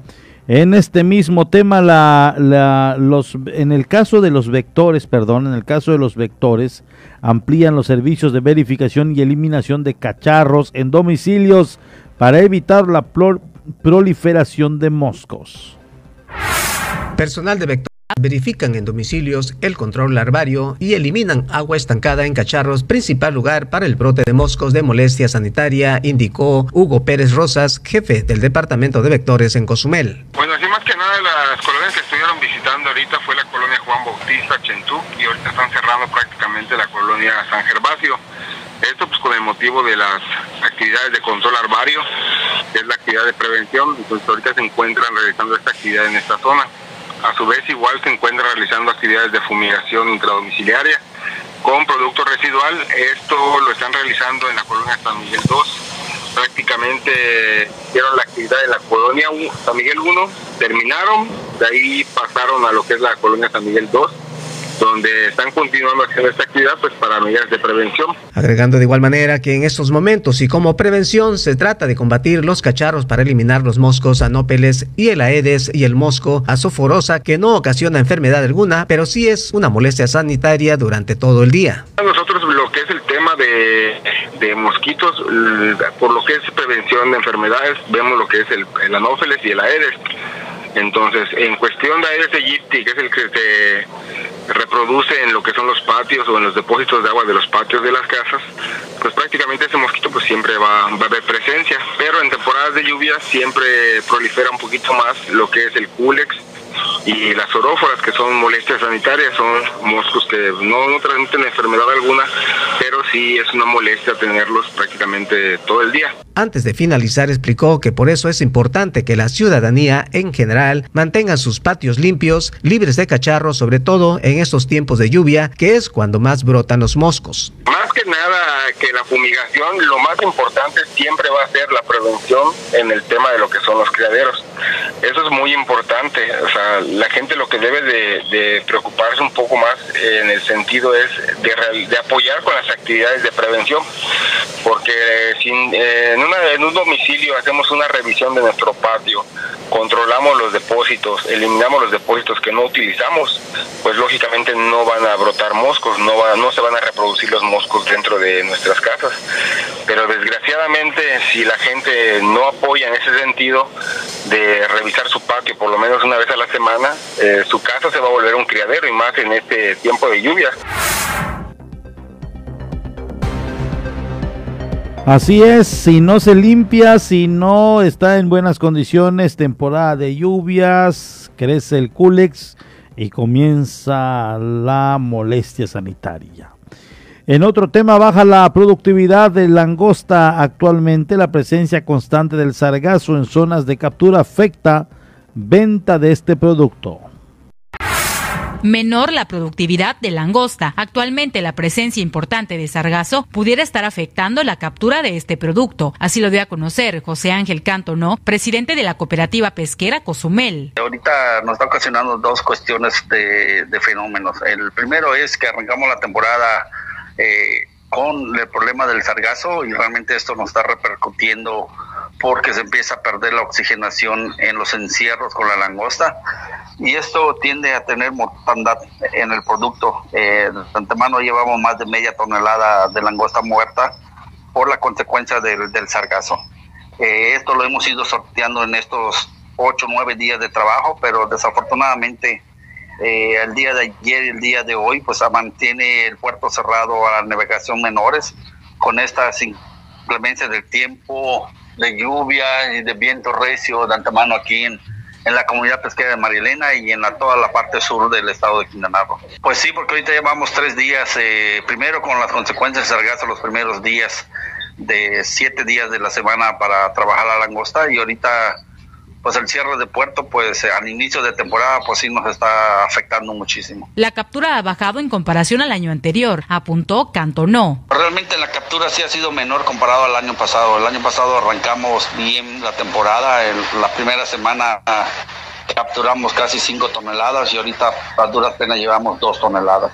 en este mismo tema, la, los, en el caso de los vectores, perdón, en el caso de los vectores, amplían los servicios de verificación y eliminación de cacharros en domicilios para evitar la proliferación de moscos. Personal de Vector verifican en domicilios el control larvario y eliminan agua estancada en cacharros, principal lugar para el brote de moscos de molestia sanitaria, indicó Hugo Pérez Rosas, jefe del Departamento de Vectores en Cozumel. Bueno, así más que nada las colonias que estuvieron visitando ahorita fue la colonia Juan Bautista, Chentú, y ahorita están cerrando prácticamente la colonia San Gervasio. Esto pues con el motivo de las actividades de control arbario, que es la actividad de prevención, entonces ahorita se encuentran realizando esta actividad en esta zona. A su vez igual se encuentran realizando actividades de fumigación intradomiciliaria con producto residual. Esto lo están realizando en la colonia San Miguel 2. Prácticamente hicieron la actividad en la colonia San Miguel 1, terminaron, de ahí pasaron a lo que es la colonia San Miguel 2 donde están continuando haciendo esta actividad pues para medidas de prevención. Agregando de igual manera que en estos momentos y como prevención se trata de combatir los cacharros para eliminar los moscos anópeles y el aedes y el mosco azoforosa que no ocasiona enfermedad alguna, pero sí es una molestia sanitaria durante todo el día. Nosotros lo que es el tema de, de mosquitos, por lo que es prevención de enfermedades, vemos lo que es el, el anófeles y el aedes. Entonces, en cuestión de Aedes aegypti, que es el que se reproduce en lo que son los patios o en los depósitos de agua de los patios de las casas, pues prácticamente ese mosquito pues siempre va, va, a haber presencia, pero en temporadas de lluvia siempre prolifera un poquito más lo que es el culex Y las oróforas, que son molestias sanitarias, son moscos que no, no transmiten enfermedad alguna, pero sí es una molestia tenerlos prácticamente todo el día. Antes de finalizar, explicó que por eso es importante que la ciudadanía en general mantenga sus patios limpios, libres de cacharros, sobre todo en estos tiempos de lluvia, que es cuando más brotan los moscos. Más que nada que la fumigación, lo más importante siempre va a ser la prevención en el tema de lo que son los criaderos. Eso es muy importante. O sea, la gente lo que debe de, preocuparse un poco más en el sentido es de, apoyar con las actividades de prevención, porque sin, en en un domicilio hacemos una revisión de nuestro patio, controlamos los depósitos, eliminamos los depósitos que no utilizamos, pues lógicamente no van a brotar moscos, no, no se van a reproducir los moscos dentro de nuestras casas. Pero desgraciadamente si la gente no apoya en ese sentido de revisar su patio por lo menos una vez a la semana, eh, su casa se va a volver un criadero y más en este tiempo de lluvia. Así es, si no se limpia, si no está en buenas condiciones, temporada de lluvias, crece el culex y comienza la molestia sanitaria. En otro tema, baja la productividad de langosta. Actualmente la presencia constante del sargazo en zonas de captura afecta venta de este producto menor la productividad de langosta. Actualmente la presencia importante de sargazo pudiera estar afectando la captura de este producto. Así lo dio a conocer José Ángel Cantono, presidente de la cooperativa pesquera Cozumel. Ahorita nos está ocasionando dos cuestiones de, fenómenos. El primero es que arrancamos la temporada eh, con el problema del sargazo y realmente esto nos está repercutiendo porque se empieza a perder la oxigenación en los encierros con la langosta y esto tiende a tener mortandad en el producto. Eh, de antemano llevamos más de media tonelada de langosta muerta por la consecuencia del, sargazo. Eh, esto lo hemos ido sorteando en estos 8 o 9 días de trabajo, pero desafortunadamente eh, el día de ayer y el día de hoy pues mantiene el puerto cerrado a la navegación menores con estas inclemencias del tiempo, de lluvia y de viento recio de antemano aquí en, en la comunidad pesquera de Marielena y en la, toda la parte sur del estado de Quintana Roo. Pues sí, porque ahorita llevamos tres días, eh, primero con las consecuencias del sargazo los primeros días de siete días de la semana para trabajar la langosta y ahorita pues el cierre de puerto, pues al inicio de temporada, pues sí nos está afectando muchísimo. La captura ha bajado en comparación al año anterior, apuntó Cantonó. Realmente la captura sí ha sido menor comparado al año pasado. El año pasado arrancamos bien la temporada, la primera semana capturamos casi 5 toneladas y ahorita a duras penas llevamos 2 toneladas.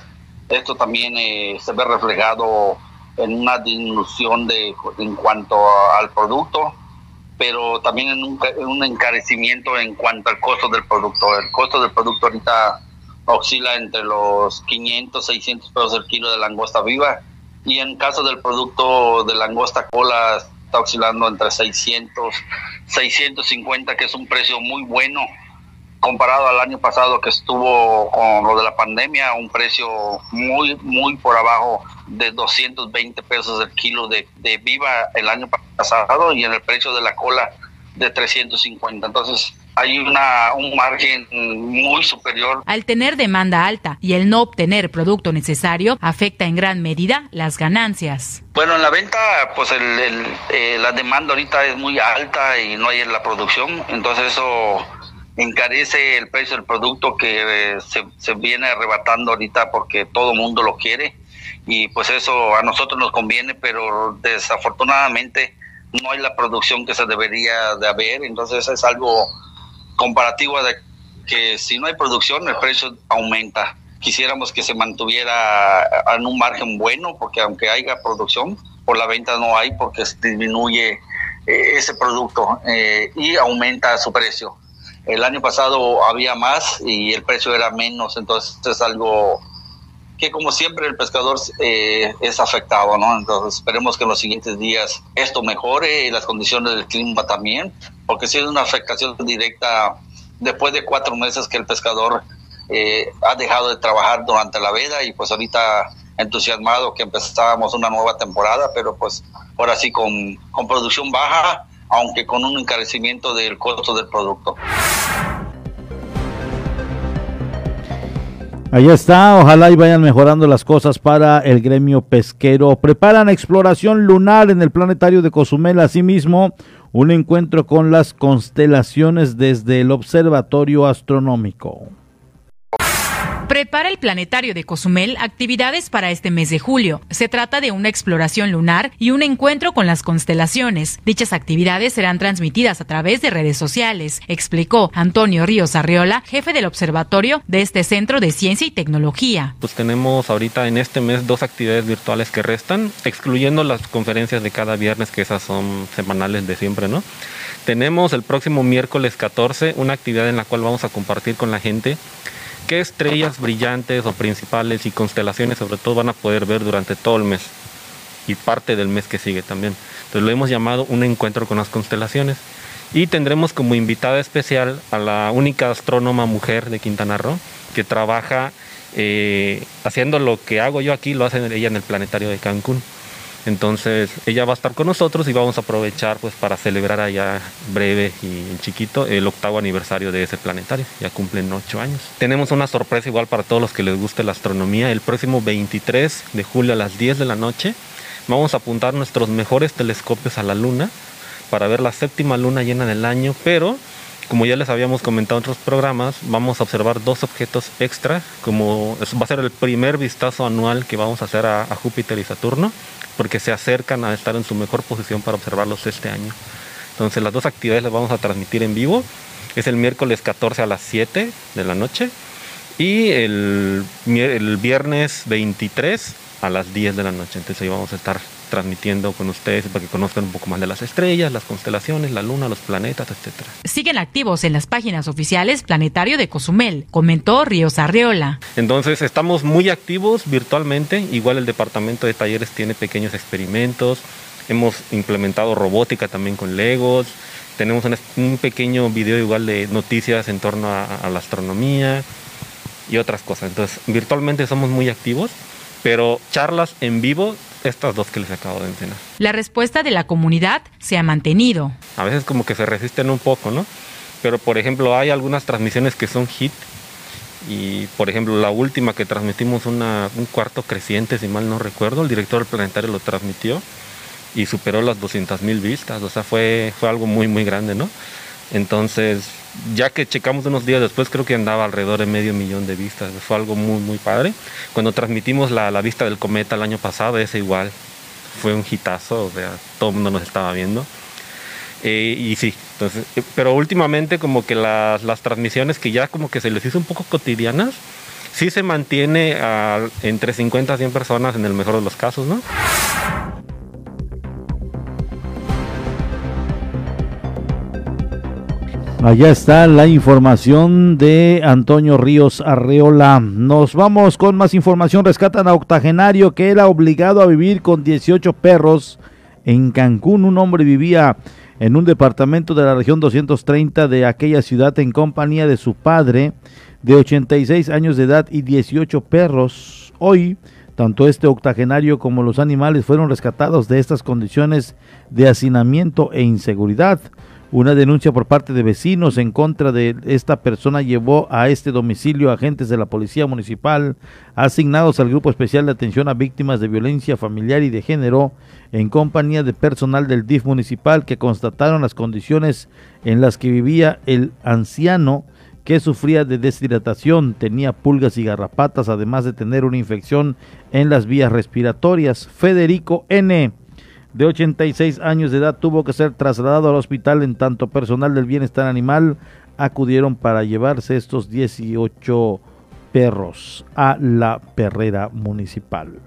Esto también eh, se ve reflejado en una disminución de en cuanto al producto pero también en un, encarecimiento en cuanto al costo del producto. El costo del producto ahorita oscila entre los 500, 600 pesos el kilo de langosta viva y en caso del producto de langosta cola está oscilando entre 600, 650 que es un precio muy bueno comparado al año pasado que estuvo con lo de la pandemia, un precio muy, muy por abajo de 220 pesos el kilo de, de viva el año pasado y en el precio de la cola de 350. Entonces, hay una, un margen muy superior. Al tener demanda alta y el no obtener producto necesario, afecta en gran medida las ganancias. Bueno, en la venta, pues el, eh, la demanda ahorita es muy alta y no hay en la producción, entonces eso encarece el precio del producto que eh, se, viene arrebatando ahorita porque todo el mundo lo quiere y pues eso a nosotros nos conviene, pero desafortunadamente no hay la producción que se debería de haber, entonces es algo comparativo de que si no hay producción el precio aumenta. Quisiéramos que se mantuviera en un margen bueno porque aunque haya producción, por la venta no hay porque disminuye eh, ese producto eh, y aumenta su precio. El año pasado había más y el precio era menos, entonces es algo que como siempre el pescador eh, es afectado, ¿no? Entonces esperemos que en los siguientes días esto mejore y las condiciones del clima también, porque si es una afectación directa después de cuatro meses que el pescador eh, ha dejado de trabajar durante la veda y pues ahorita entusiasmado que empezábamos una nueva temporada, pero pues ahora sí con, con producción baja aunque con un encarecimiento del costo del producto. Ahí está, ojalá y vayan mejorando las cosas para el gremio pesquero. Preparan exploración lunar en el planetario de Cozumel, asimismo un encuentro con las constelaciones desde el Observatorio Astronómico. Prepara el planetario de Cozumel actividades para este mes de julio. Se trata de una exploración lunar y un encuentro con las constelaciones. Dichas actividades serán transmitidas a través de redes sociales, explicó Antonio Ríos Arriola, jefe del observatorio de este Centro de Ciencia y Tecnología. Pues tenemos ahorita en este mes dos actividades virtuales que restan, excluyendo las conferencias de cada viernes, que esas son semanales de siempre, ¿no? Tenemos el próximo miércoles 14 una actividad en la cual vamos a compartir con la gente qué estrellas brillantes o principales y constelaciones sobre todo van a poder ver durante todo el mes y parte del mes que sigue también. Entonces lo hemos llamado un encuentro con las constelaciones y tendremos como invitada especial a la única astrónoma mujer de Quintana Roo que trabaja eh, haciendo lo que hago yo aquí, lo hace ella en el planetario de Cancún. Entonces ella va a estar con nosotros y vamos a aprovechar pues para celebrar allá breve y chiquito el octavo aniversario de ese planetario. Ya cumplen ocho años. Tenemos una sorpresa igual para todos los que les guste la astronomía. El próximo 23 de julio a las 10 de la noche vamos a apuntar nuestros mejores telescopios a la luna para ver la séptima luna llena del año, pero como ya les habíamos comentado en otros programas, vamos a observar dos objetos extra, como va a ser el primer vistazo anual que vamos a hacer a Júpiter y Saturno porque se acercan a estar en su mejor posición para observarlos este año. Entonces las dos actividades las vamos a transmitir en vivo. Es el miércoles 14 a las 7 de la noche y el, viernes 23 a las 10 de la noche. Entonces ahí vamos a estar transmitiendo con ustedes para que conozcan un poco más de las estrellas, las constelaciones, la luna, los planetas, etcétera. Siguen activos en las páginas oficiales Planetario de Cozumel, comentó Ríos Arriola. Entonces estamos muy activos virtualmente, igual el departamento de talleres tiene pequeños experimentos, hemos implementado robótica también con Legos, tenemos un, pequeño video igual de noticias en torno a la astronomía y otras cosas. Entonces virtualmente somos muy activos pero charlas en vivo, estas dos que les acabo de mencionar. La respuesta de la comunidad se ha mantenido. A veces como que se resisten un poco, ¿no? Pero por ejemplo hay algunas transmisiones que son hit y por ejemplo la última que transmitimos un cuarto creciente, si mal no recuerdo, el director del planetario lo transmitió y superó las 200 mil vistas, o sea, fue, fue algo muy, muy grande, ¿no? Entonces, ya que checamos unos días después, creo que andaba alrededor de medio millón de vistas. Fue algo muy, muy padre. Cuando transmitimos la, vista del cometa el año pasado, ese igual fue un hitazo, o sea, todo el mundo nos estaba viendo. Eh, y sí, entonces, eh, pero últimamente como que las, las, transmisiones que ya como que se les hizo un poco cotidianas, sí se mantiene entre 50 a 100 personas en el mejor de los casos, ¿no? Allá está la información de Antonio Ríos Arreola. Nos vamos con más información. Rescatan a octogenario que era obligado a vivir con 18 perros en Cancún. Un hombre vivía en un departamento de la región 230 de aquella ciudad en compañía de su padre de 86 años de edad y 18 perros. Hoy, tanto este octogenario como los animales fueron rescatados de estas condiciones de hacinamiento e inseguridad. Una denuncia por parte de vecinos en contra de esta persona llevó a este domicilio agentes de la Policía Municipal asignados al Grupo Especial de Atención a Víctimas de Violencia Familiar y de Género en compañía de personal del DIF municipal que constataron las condiciones en las que vivía el anciano que sufría de deshidratación, tenía pulgas y garrapatas, además de tener una infección en las vías respiratorias. Federico N de 86 años de edad tuvo que ser trasladado al hospital en tanto personal del bienestar animal acudieron para llevarse estos 18 perros a la perrera municipal.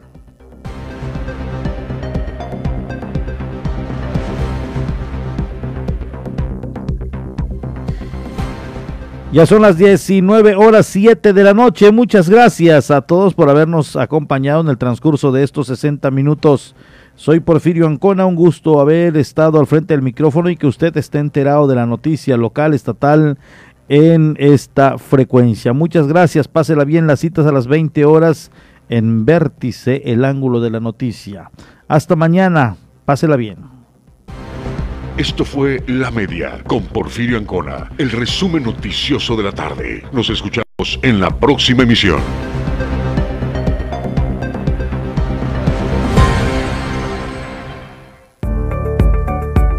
Ya son las 19 horas 7 de la noche. Muchas gracias a todos por habernos acompañado en el transcurso de estos 60 minutos soy Porfirio Ancona, un gusto haber estado al frente del micrófono y que usted esté enterado de la noticia local, estatal en esta frecuencia. Muchas gracias, pásela bien las citas a las 20 horas en Vértice, el ángulo de la noticia. Hasta mañana, pásela bien. Esto fue La Media con Porfirio Ancona, el resumen noticioso de la tarde. Nos escuchamos en la próxima emisión.